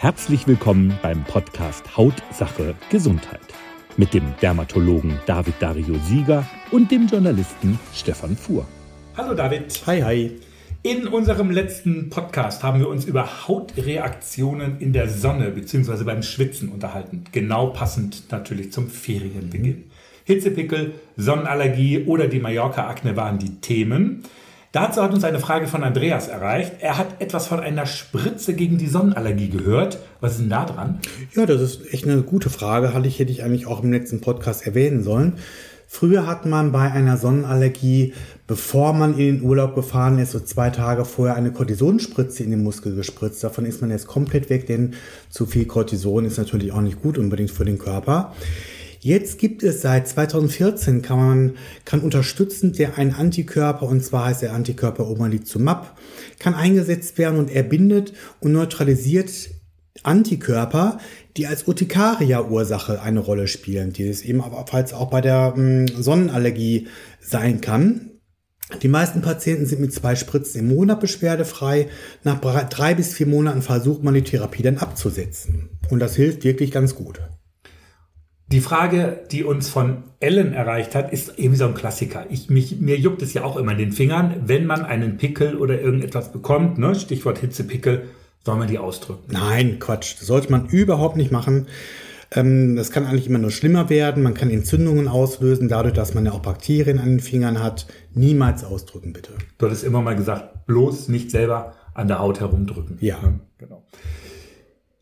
Herzlich willkommen beim Podcast Hautsache Gesundheit mit dem Dermatologen David Dario Sieger und dem Journalisten Stefan Fuhr. Hallo David. Hi, hi. In unserem letzten Podcast haben wir uns über Hautreaktionen in der Sonne bzw. beim Schwitzen unterhalten. Genau passend natürlich zum Ferienbeginn. Hitzepickel, Sonnenallergie oder die Mallorca-Akne waren die Themen. Dazu hat uns eine Frage von Andreas erreicht. Er hat etwas von einer Spritze gegen die Sonnenallergie gehört. Was ist denn da dran? Ja, das ist echt eine gute Frage. Hätte ich eigentlich auch im letzten Podcast erwähnen sollen. Früher hat man bei einer Sonnenallergie, bevor man in den Urlaub gefahren ist, so zwei Tage vorher eine Cortisonspritze in den Muskel gespritzt. Davon ist man jetzt komplett weg, denn zu viel Cortison ist natürlich auch nicht gut unbedingt für den Körper. Jetzt gibt es seit 2014 kann man kann unterstützend der ein Antikörper und zwar heißt der Antikörper Omalizumab kann eingesetzt werden und er bindet und neutralisiert Antikörper, die als Urtikaria-Ursache eine Rolle spielen, die es ebenfalls auch bei der hm, Sonnenallergie sein kann. Die meisten Patienten sind mit zwei Spritzen im Monat beschwerdefrei. Nach drei bis vier Monaten versucht man die Therapie dann abzusetzen. Und das hilft wirklich ganz gut. Die Frage, die uns von Ellen erreicht hat, ist eben so ein Klassiker. Ich, mich, mir juckt es ja auch immer in den Fingern, wenn man einen Pickel oder irgendetwas bekommt, ne? Stichwort Hitzepickel, soll man die ausdrücken. Nein, Quatsch. Das sollte man überhaupt nicht machen. Ähm, das kann eigentlich immer nur schlimmer werden. Man kann Entzündungen auslösen, dadurch, dass man ja auch Bakterien an den Fingern hat. Niemals ausdrücken, bitte. Du hattest immer mal gesagt, bloß nicht selber an der Haut herumdrücken. Ja. Genau.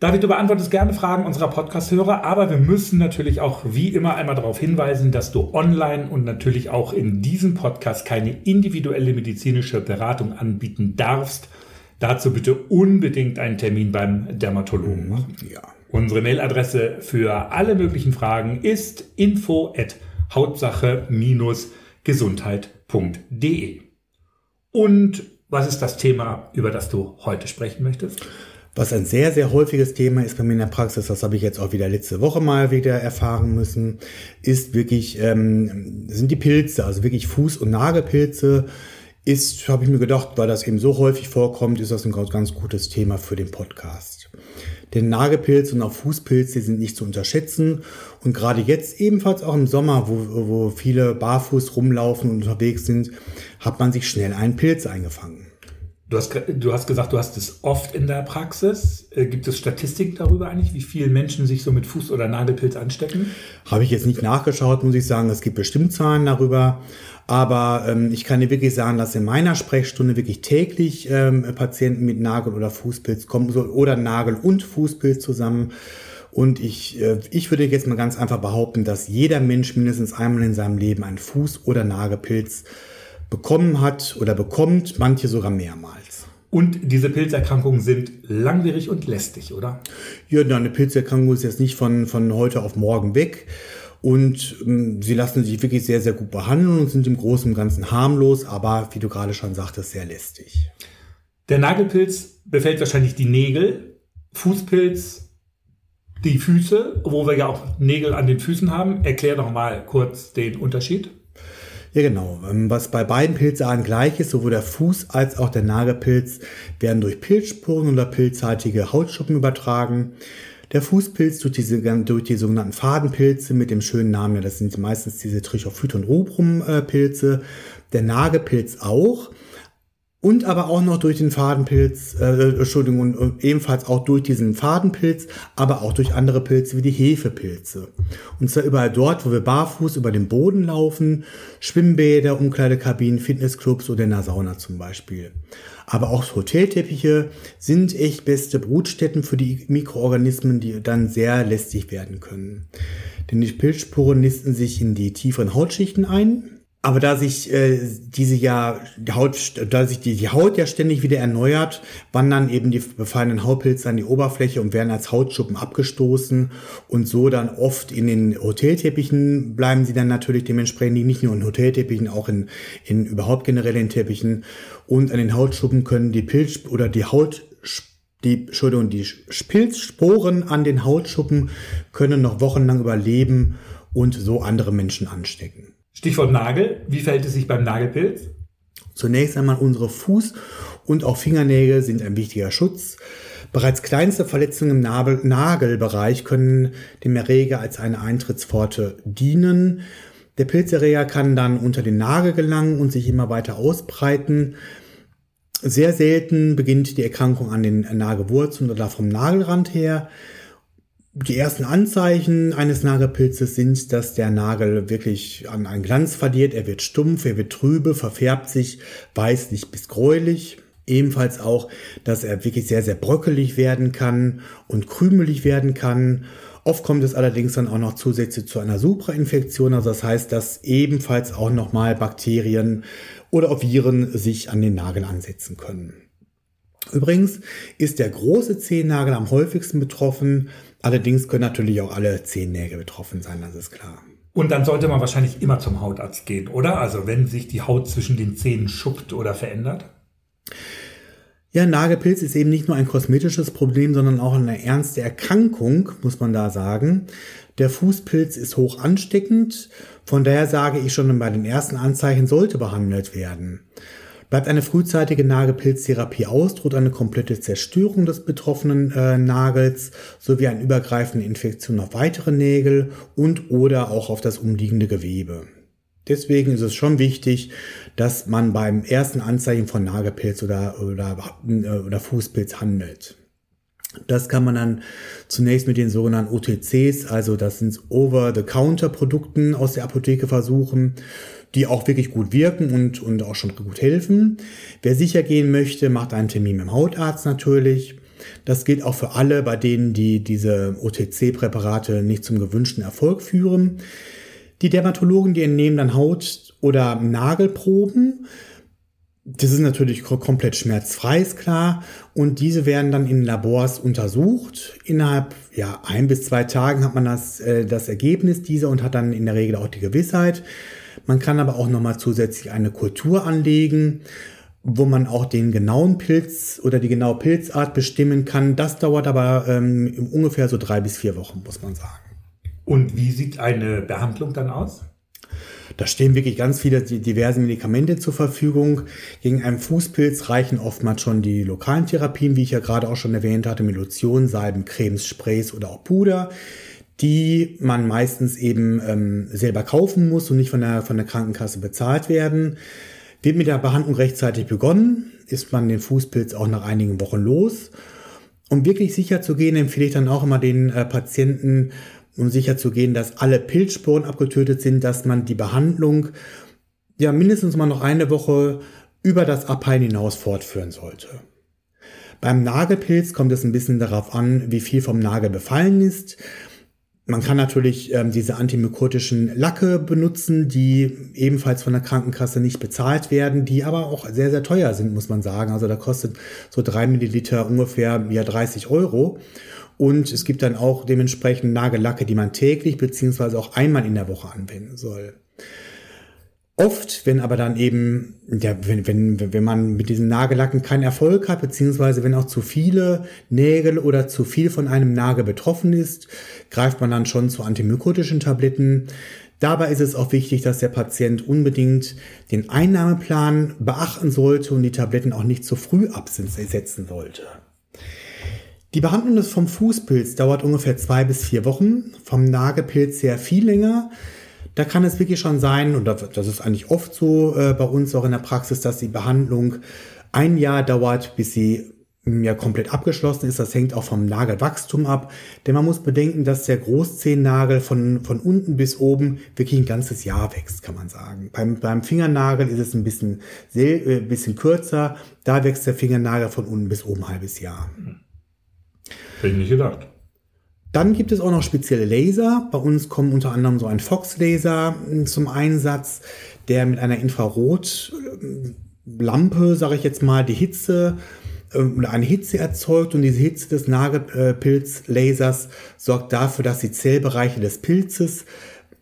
David, du beantwortest gerne Fragen unserer Podcast-Hörer, aber wir müssen natürlich auch wie immer einmal darauf hinweisen, dass du online und natürlich auch in diesem Podcast keine individuelle medizinische Beratung anbieten darfst. Dazu bitte unbedingt einen Termin beim Dermatologen machen. Ja. Unsere Mailadresse für alle möglichen Fragen ist info at hautsache-gesundheit.de. Und was ist das Thema, über das du heute sprechen möchtest? Was ein sehr, sehr häufiges Thema ist bei mir in der Praxis, das habe ich jetzt auch wieder letzte Woche mal wieder erfahren müssen, ist wirklich, ähm, sind die Pilze, also wirklich Fuß- und Nagelpilze. Ist, habe ich mir gedacht, weil das eben so häufig vorkommt, ist das ein ganz gutes Thema für den Podcast. Denn Nagelpilze und auch Fußpilze sind nicht zu unterschätzen. Und gerade jetzt ebenfalls auch im Sommer, wo, wo viele barfuß rumlaufen und unterwegs sind, hat man sich schnell einen Pilz eingefangen. Du hast, du hast gesagt, du hast es oft in der Praxis. Äh, gibt es Statistiken darüber eigentlich, wie viele Menschen sich so mit Fuß- oder Nagelpilz anstecken? Habe ich jetzt nicht nachgeschaut, muss ich sagen. Es gibt bestimmt Zahlen darüber. Aber ähm, ich kann dir wirklich sagen, dass in meiner Sprechstunde wirklich täglich ähm, Patienten mit Nagel- oder Fußpilz kommen so, oder Nagel- und Fußpilz zusammen. Und ich, äh, ich würde jetzt mal ganz einfach behaupten, dass jeder Mensch mindestens einmal in seinem Leben einen Fuß- oder Nagelpilz bekommen hat oder bekommt, manche sogar mehrmals. Und diese Pilzerkrankungen sind langwierig und lästig, oder? Ja, eine Pilzerkrankung ist jetzt nicht von, von heute auf morgen weg. Und ähm, sie lassen sich wirklich sehr, sehr gut behandeln und sind im Großen und Ganzen harmlos, aber wie du gerade schon sagtest, sehr lästig. Der Nagelpilz befällt wahrscheinlich die Nägel, Fußpilz die Füße, wo wir ja auch Nägel an den Füßen haben. Erklär doch mal kurz den Unterschied. Ja, genau. Ähm, was bei beiden Pilzarten gleich ist, sowohl der Fuß als auch der Nagelpilz werden durch Pilzsporen oder pilzhaltige Hautschuppen übertragen. Der Fußpilz durch, diese, durch die sogenannten Fadenpilze mit dem schönen Namen, das sind meistens diese Trichophyton rubrum äh. Der Nagelpilz auch und aber auch noch durch den Fadenpilz, äh, Entschuldigung, und, und ebenfalls auch durch diesen Fadenpilz, aber auch durch andere Pilze wie die Hefepilze. Und zwar überall dort, wo wir barfuß über den Boden laufen, Schwimmbäder, Umkleidekabinen, Fitnessclubs oder in der Sauna zum Beispiel. Aber auch Hotelteppiche sind echt beste Brutstätten für die Mikroorganismen, die dann sehr lästig werden können. Denn die Pilzsporen nisten sich in die tieferen Hautschichten ein, aber da sich äh, diese ja die Haut, da sich die, die Haut ja ständig wieder erneuert, wandern eben die befallenen Hautpilze an die Oberfläche und werden als Hautschuppen abgestoßen und so dann oft in den Hotelteppichen bleiben sie dann natürlich dementsprechend nicht nur in Hotelteppichen, auch in, in überhaupt generell in Teppichen und an den Hautschuppen können die Pilz oder die Haut die, Entschuldigung, die Pilzsporen an den Hautschuppen können noch wochenlang überleben und so andere Menschen anstecken. Stichwort Nagel. Wie verhält es sich beim Nagelpilz? Zunächst einmal unsere Fuß- und auch Fingernägel sind ein wichtiger Schutz. Bereits kleinste Verletzungen im Nabel Nagelbereich können dem Erreger als eine Eintrittspforte dienen. Der Pilzerreger kann dann unter den Nagel gelangen und sich immer weiter ausbreiten. Sehr selten beginnt die Erkrankung an den Nagelwurzeln oder vom Nagelrand her. Die ersten Anzeichen eines Nagelpilzes sind, dass der Nagel wirklich an einen Glanz verliert. Er wird stumpf, er wird trübe, verfärbt sich weißlich bis gräulich. Ebenfalls auch, dass er wirklich sehr, sehr bröckelig werden kann und krümelig werden kann. Oft kommt es allerdings dann auch noch zusätzlich zu einer Suprainfektion. Also das heißt, dass ebenfalls auch nochmal Bakterien oder auch Viren sich an den Nagel ansetzen können. Übrigens ist der große Zehennagel am häufigsten betroffen. Allerdings können natürlich auch alle Zehennägel betroffen sein, das ist klar. Und dann sollte man wahrscheinlich immer zum Hautarzt gehen, oder? Also wenn sich die Haut zwischen den Zähnen schuppt oder verändert? Ja, Nagelpilz ist eben nicht nur ein kosmetisches Problem, sondern auch eine ernste Erkrankung, muss man da sagen. Der Fußpilz ist hoch ansteckend, von daher sage ich schon bei den ersten Anzeichen sollte behandelt werden. Bleibt eine frühzeitige Nagelpilztherapie aus, droht eine komplette Zerstörung des betroffenen äh, Nagels sowie eine übergreifende Infektion auf weitere Nägel und oder auch auf das umliegende Gewebe. Deswegen ist es schon wichtig, dass man beim ersten Anzeichen von Nagelpilz oder, oder, äh, oder Fußpilz handelt. Das kann man dann zunächst mit den sogenannten OTCs, also das sind Over-the-Counter-Produkten aus der Apotheke versuchen, die auch wirklich gut wirken und, und auch schon gut helfen. Wer sicher gehen möchte, macht einen Termin mit dem Hautarzt natürlich. Das gilt auch für alle, bei denen die diese OTC-Präparate nicht zum gewünschten Erfolg führen. Die Dermatologen, die entnehmen dann Haut- oder Nagelproben. Das ist natürlich komplett schmerzfrei, ist klar. Und diese werden dann in Labors untersucht. Innerhalb ja, ein bis zwei Tagen hat man das, äh, das Ergebnis dieser und hat dann in der Regel auch die Gewissheit. Man kann aber auch nochmal zusätzlich eine Kultur anlegen, wo man auch den genauen Pilz oder die genaue Pilzart bestimmen kann. Das dauert aber ähm, ungefähr so drei bis vier Wochen, muss man sagen. Und wie sieht eine Behandlung dann aus? Da stehen wirklich ganz viele diverse Medikamente zur Verfügung. Gegen einen Fußpilz reichen oftmals schon die lokalen Therapien, wie ich ja gerade auch schon erwähnt hatte, mit Lotion, Salben, Cremes, Sprays oder auch Puder, die man meistens eben ähm, selber kaufen muss und nicht von der, von der Krankenkasse bezahlt werden. Wird mit der Behandlung rechtzeitig begonnen, ist man den Fußpilz auch nach einigen Wochen los. Um wirklich sicher zu gehen, empfehle ich dann auch immer den äh, Patienten, um sicher zu gehen, dass alle Pilzsporen abgetötet sind, dass man die Behandlung ja mindestens mal noch eine Woche über das Abheilen hinaus fortführen sollte. Beim Nagelpilz kommt es ein bisschen darauf an, wie viel vom Nagel befallen ist. Man kann natürlich ähm, diese antimykotischen Lacke benutzen, die ebenfalls von der Krankenkasse nicht bezahlt werden, die aber auch sehr, sehr teuer sind, muss man sagen. Also da kostet so drei Milliliter ungefähr ja 30 Euro. Und es gibt dann auch dementsprechend Nagellacke, die man täglich beziehungsweise auch einmal in der Woche anwenden soll. Oft, wenn aber dann eben, ja, wenn, wenn, wenn man mit diesen Nagellacken keinen Erfolg hat, beziehungsweise wenn auch zu viele Nägel oder zu viel von einem Nagel betroffen ist, greift man dann schon zu antimykotischen Tabletten. Dabei ist es auch wichtig, dass der Patient unbedingt den Einnahmeplan beachten sollte und die Tabletten auch nicht zu früh absetzen sollte. Die Behandlung des vom Fußpilz dauert ungefähr zwei bis vier Wochen, vom Nagelpilz sehr viel länger. Da kann es wirklich schon sein, und das ist eigentlich oft so äh, bei uns auch in der Praxis, dass die Behandlung ein Jahr dauert, bis sie mm, ja komplett abgeschlossen ist. Das hängt auch vom Nagelwachstum ab. Denn man muss bedenken, dass der Großzehennagel von, von unten bis oben wirklich ein ganzes Jahr wächst, kann man sagen. Beim, beim Fingernagel ist es ein bisschen, sehr, äh, bisschen kürzer. Da wächst der Fingernagel von unten bis oben ein halbes Jahr. Hätte ich nicht gedacht. Dann gibt es auch noch spezielle Laser. Bei uns kommen unter anderem so ein Fox-Laser hm, zum Einsatz, der mit einer Infrarotlampe, sage ich jetzt mal, die Hitze ähm, oder eine Hitze erzeugt und diese Hitze des Nagelpilzlasers sorgt dafür, dass die Zellbereiche des Pilzes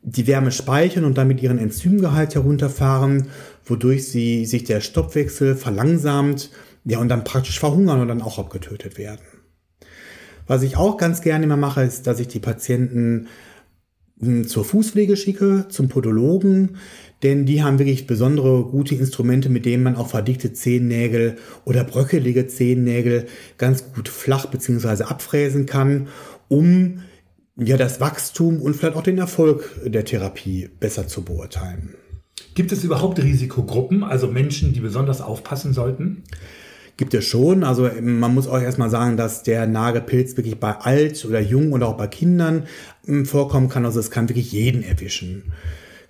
die Wärme speichern und damit ihren Enzymgehalt herunterfahren, wodurch sie sich der Stoffwechsel verlangsamt, ja und dann praktisch verhungern und dann auch abgetötet werden. Was ich auch ganz gerne immer mache, ist, dass ich die Patienten hm, zur Fußpflege schicke, zum Podologen, denn die haben wirklich besondere gute Instrumente, mit denen man auch verdickte Zehennägel oder bröckelige Zehennägel ganz gut flach bzw. abfräsen kann, um ja das Wachstum und vielleicht auch den Erfolg der Therapie besser zu beurteilen. Gibt es überhaupt Risikogruppen, also Menschen, die besonders aufpassen sollten? Gibt es schon. Also man muss auch erstmal sagen, dass der Nagelpilz wirklich bei alt oder jung oder auch bei Kindern hm, vorkommen kann. Also es kann wirklich jeden erwischen.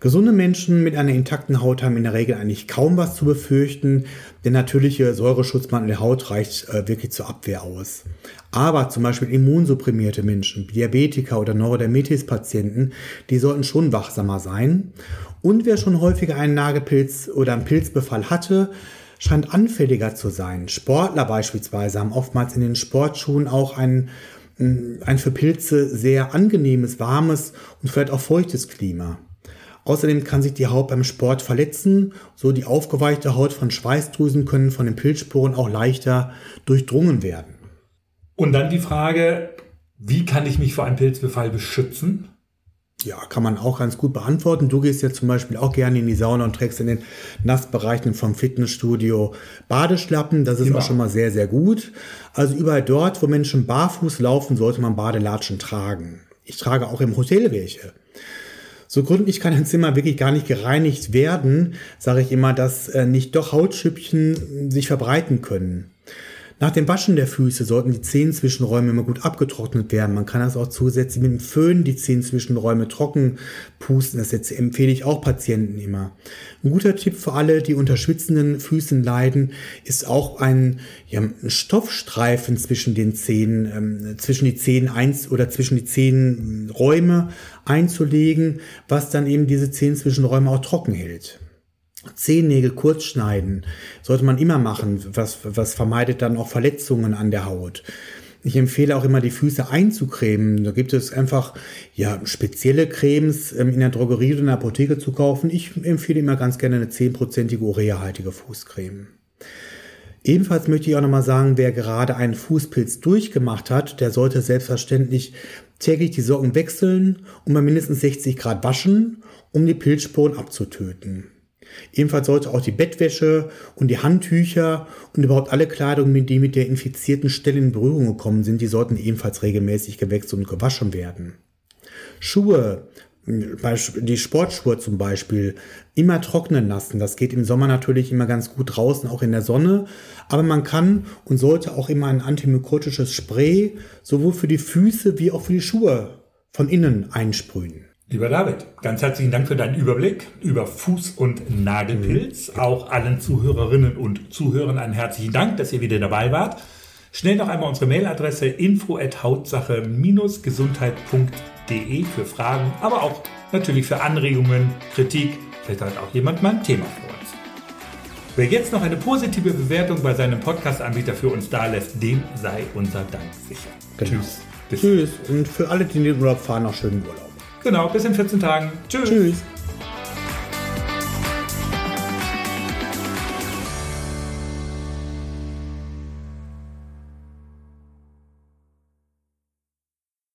Gesunde Menschen mit einer intakten Haut haben in der Regel eigentlich kaum was zu befürchten. Der natürliche Säureschutzmantel der Haut reicht äh, wirklich zur Abwehr aus. Aber zum Beispiel immunsupprimierte Menschen, Diabetiker oder Neurodermitis-Patienten, die sollten schon wachsamer sein. Und wer schon häufiger einen Nagelpilz oder einen Pilzbefall hatte, scheint anfälliger zu sein. Sportler beispielsweise haben oftmals in den Sportschuhen auch ein, ein für Pilze sehr angenehmes, warmes und vielleicht auch feuchtes Klima. Außerdem kann sich die Haut beim Sport verletzen, so die aufgeweichte Haut von Schweißdrüsen können von den Pilzsporen auch leichter durchdrungen werden. Und dann die Frage, wie kann ich mich vor einem Pilzbefall beschützen? Ja, kann man auch ganz gut beantworten. Du gehst ja zum Beispiel auch gerne in die Sauna und trägst in den Nassbereichen vom Fitnessstudio Badeschlappen. Das ist Immer. auch schon mal sehr, sehr gut. Also überall dort, wo Menschen barfuß laufen, sollte man Badelatschen tragen. Ich trage auch im Hotel welche. So gründlich kann ein Zimmer wirklich gar nicht gereinigt werden, sage ich immer, dass äh, nicht doch Hautschüppchen sich verbreiten können. Nach dem Waschen der Füße sollten die Zehenzwischenräume immer gut abgetrocknet werden. Man kann das auch zusätzlich mit dem Föhn die Zehenzwischenräume trocken pusten. Das empfehle ich auch Patienten immer. Ein guter Tipp für alle, die unter schwitzenden Füßen leiden, ist auch ein, ja, ein Stoffstreifen zwischen den Zähnen, ähm, zwischen die Zehen eins oder zwischen die Zehenräume einzulegen, was dann eben diese Zehenzwischenräume auch trocken hält. Zehennägel kurz schneiden sollte man immer machen, was, was vermeidet dann auch Verletzungen an der Haut. Ich empfehle auch immer, die Füße einzucremen. Da gibt es einfach ja spezielle Cremes ähm, in der Drogerie oder in der Apotheke zu kaufen. Ich empfehle immer ganz gerne eine 10%ige ureahaltige Fußcreme. Ebenfalls möchte ich auch nochmal sagen, wer gerade einen Fußpilz durchgemacht hat, der sollte selbstverständlich täglich die Socken wechseln und bei mindestens 60 Grad waschen, um die Pilzsporen abzutöten. Ebenfalls sollte auch die Bettwäsche und die Handtücher und überhaupt alle Kleidung, die mit der infizierten Stelle in Berührung gekommen sind, die sollten ebenfalls regelmäßig gewechselt und gewaschen werden. Schuhe, die Sportschuhe zum Beispiel, immer trocknen lassen. Das geht im Sommer natürlich immer ganz gut draußen, auch in der Sonne. Aber man kann und sollte auch immer ein antimykotisches Spray sowohl für die Füße wie auch für die Schuhe von innen einsprühen. Lieber David, ganz herzlichen Dank für deinen Überblick über Fuß- und Nagelpilz. Mhm. Auch allen Zuhörerinnen und Zuhörern einen herzlichen Dank, dass ihr wieder dabei wart. Schnell noch einmal unsere Mailadresse info@hautsache-gesundheit.de für Fragen, aber auch natürlich für Anregungen, Kritik. Vielleicht hat auch jemand mal ein Thema für uns. Wer jetzt noch eine positive Bewertung bei seinem Podcast-Anbieter für uns da lässt, dem sei unser Dank sicher. Genau. Tschüss. Tschüss. Und für alle, die in den Urlaub fahren, noch schönen Urlaub. Genau, bis in 14 Tagen. Tschüss. Tschüss.